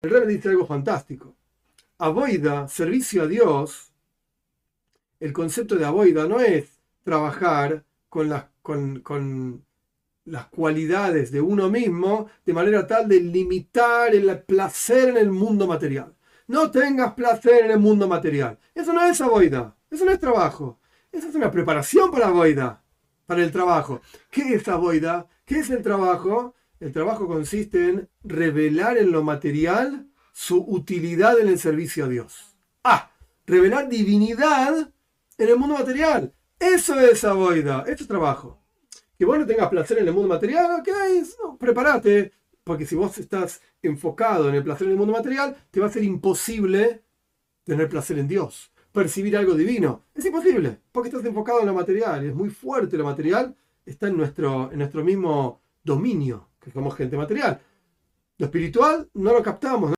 El rey dice algo fantástico. Aboida, servicio a Dios, el concepto de aboida no es trabajar con las, con, con las cualidades de uno mismo de manera tal de limitar el placer en el mundo material. No tengas placer en el mundo material. Eso no es aboida, eso no es trabajo. Eso es una preparación para aboida, para el trabajo. ¿Qué es aboida? ¿Qué es el trabajo? El trabajo consiste en revelar en lo material su utilidad en el servicio a Dios. Ah, revelar divinidad en el mundo material. Eso es aboida, esto es trabajo. Que vos no tengas placer en el mundo material, ok, prepárate, porque si vos estás enfocado en el placer en el mundo material, te va a ser imposible tener placer en Dios, percibir algo divino. Es imposible, porque estás enfocado en lo material, es muy fuerte lo material, está en nuestro, en nuestro mismo dominio, que somos gente material. Lo espiritual no lo captamos.